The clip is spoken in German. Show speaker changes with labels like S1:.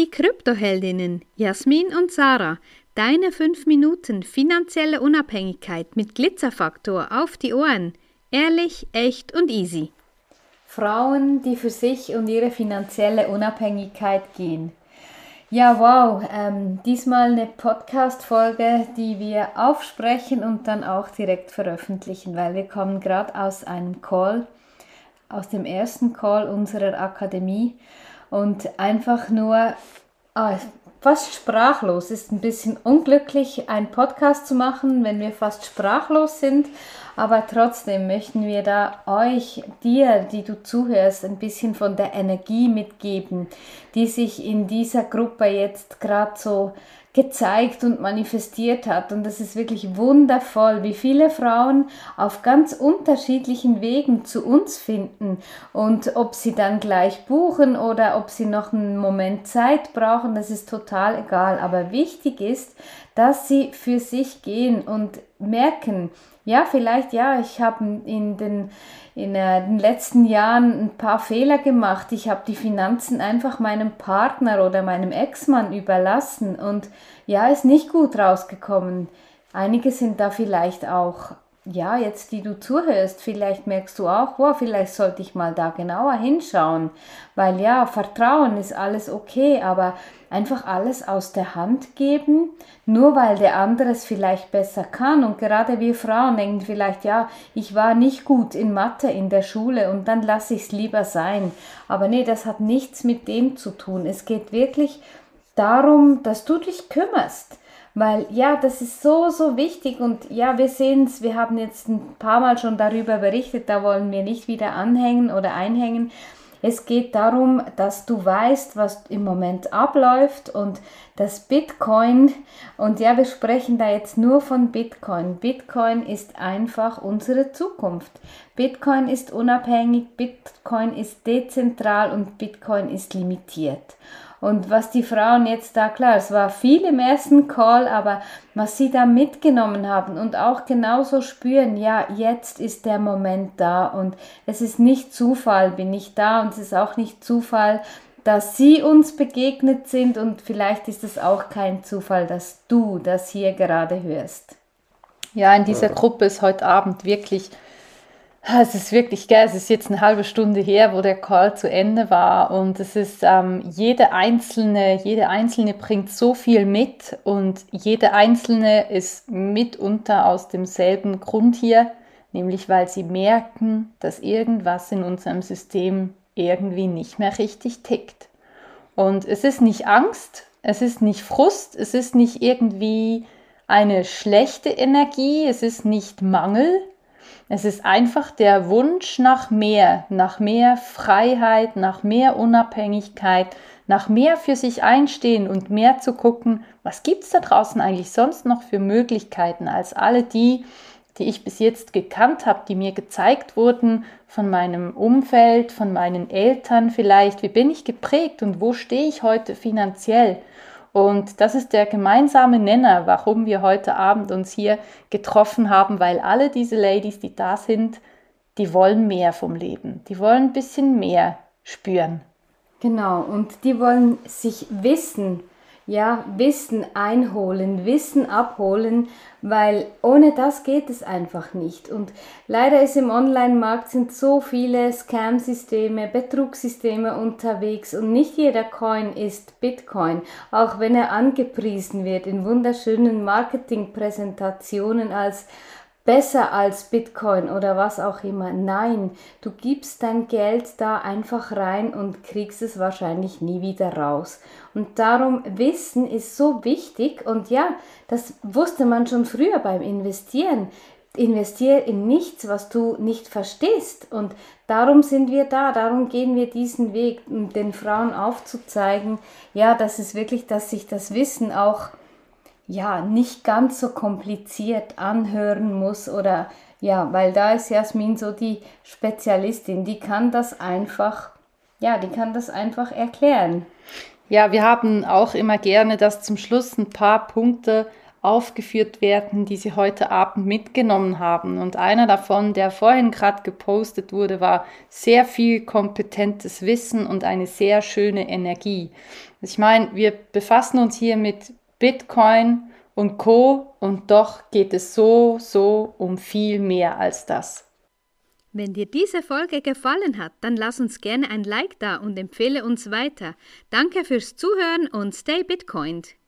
S1: die Kryptoheldinnen Jasmin und Sarah. Deine 5 Minuten finanzielle Unabhängigkeit mit Glitzerfaktor auf die Ohren. Ehrlich, echt und easy.
S2: Frauen, die für sich und ihre finanzielle Unabhängigkeit gehen. Ja, wow. Ähm, diesmal eine Podcast-Folge, die wir aufsprechen und dann auch direkt veröffentlichen, weil wir kommen gerade aus einem Call, aus dem ersten Call unserer Akademie und einfach nur ah, fast sprachlos. Ist ein bisschen unglücklich, einen Podcast zu machen, wenn wir fast sprachlos sind. Aber trotzdem möchten wir da euch, dir, die du zuhörst, ein bisschen von der Energie mitgeben, die sich in dieser Gruppe jetzt gerade so gezeigt und manifestiert hat. Und das ist wirklich wundervoll, wie viele Frauen auf ganz unterschiedlichen Wegen zu uns finden. Und ob sie dann gleich buchen oder ob sie noch einen Moment Zeit brauchen, das ist total egal. Aber wichtig ist, dass sie für sich gehen und merken, ja, vielleicht ja, ich habe in den, in äh, den letzten Jahren ein paar Fehler gemacht. Ich habe die Finanzen einfach meinem Partner oder meinem Ex-Mann überlassen und ja, ist nicht gut rausgekommen. Einige sind da vielleicht auch ja, jetzt die du zuhörst, vielleicht merkst du auch, wow, vielleicht sollte ich mal da genauer hinschauen, weil ja, Vertrauen ist alles okay, aber einfach alles aus der Hand geben, nur weil der andere es vielleicht besser kann. Und gerade wir Frauen denken vielleicht, ja, ich war nicht gut in Mathe in der Schule und dann lasse ich es lieber sein, aber nee, das hat nichts mit dem zu tun, es geht wirklich darum, dass du dich kümmerst weil ja, das ist so, so wichtig und ja, wir sehen es, wir haben jetzt ein paar Mal schon darüber berichtet, da wollen wir nicht wieder anhängen oder einhängen. Es geht darum, dass du weißt, was im Moment abläuft und das Bitcoin, und ja, wir sprechen da jetzt nur von Bitcoin. Bitcoin ist einfach unsere Zukunft. Bitcoin ist unabhängig, Bitcoin ist dezentral und Bitcoin ist limitiert. Und was die Frauen jetzt da, klar, es war viel im ersten Call, aber was sie da mitgenommen haben und auch genauso spüren, ja, jetzt ist der Moment da. Und es ist nicht Zufall, bin ich da. Und es ist auch nicht Zufall, dass sie uns begegnet sind. Und vielleicht ist es auch kein Zufall, dass du das hier gerade hörst.
S3: Ja, in dieser Gruppe ist heute Abend wirklich es ist wirklich geil. Es ist jetzt eine halbe Stunde her, wo der Call zu Ende war und es ist ähm, jede einzelne, jede einzelne bringt so viel mit und jede einzelne ist mitunter aus demselben Grund hier, nämlich weil sie merken, dass irgendwas in unserem System irgendwie nicht mehr richtig tickt. Und es ist nicht Angst, es ist nicht Frust, es ist nicht irgendwie eine schlechte Energie, es ist nicht Mangel, es ist einfach der Wunsch nach mehr, nach mehr Freiheit, nach mehr Unabhängigkeit, nach mehr für sich einstehen und mehr zu gucken, was gibt es da draußen eigentlich sonst noch für Möglichkeiten als alle die, die ich bis jetzt gekannt habe, die mir gezeigt wurden von meinem Umfeld, von meinen Eltern vielleicht, wie bin ich geprägt und wo stehe ich heute finanziell und das ist der gemeinsame Nenner, warum wir heute Abend uns hier getroffen haben, weil alle diese Ladies, die da sind, die wollen mehr vom Leben. Die wollen ein bisschen mehr spüren.
S2: Genau, und die wollen sich wissen, ja, Wissen einholen, Wissen abholen, weil ohne das geht es einfach nicht. Und leider ist im Online-Markt sind so viele Scam-Systeme, Betrugssysteme unterwegs und nicht jeder Coin ist Bitcoin, auch wenn er angepriesen wird in wunderschönen Marketingpräsentationen als besser als Bitcoin oder was auch immer. Nein, du gibst dein Geld da einfach rein und kriegst es wahrscheinlich nie wieder raus. Und darum Wissen ist so wichtig und ja, das wusste man schon früher beim Investieren. Investiere in nichts, was du nicht verstehst. Und darum sind wir da, darum gehen wir diesen Weg, um den Frauen aufzuzeigen, ja, dass es wirklich, dass sich das Wissen auch ja, nicht ganz so kompliziert anhören muss oder ja, weil da ist Jasmin so die Spezialistin, die kann das einfach, ja, die kann das einfach erklären.
S3: Ja, wir haben auch immer gerne, dass zum Schluss ein paar Punkte aufgeführt werden, die sie heute Abend mitgenommen haben. Und einer davon, der vorhin gerade gepostet wurde, war sehr viel kompetentes Wissen und eine sehr schöne Energie. Ich meine, wir befassen uns hier mit Bitcoin und Co. und doch geht es so, so um viel mehr als das.
S2: Wenn dir diese Folge gefallen hat, dann lass uns gerne ein Like da und empfehle uns weiter. Danke fürs Zuhören und stay Bitcoined.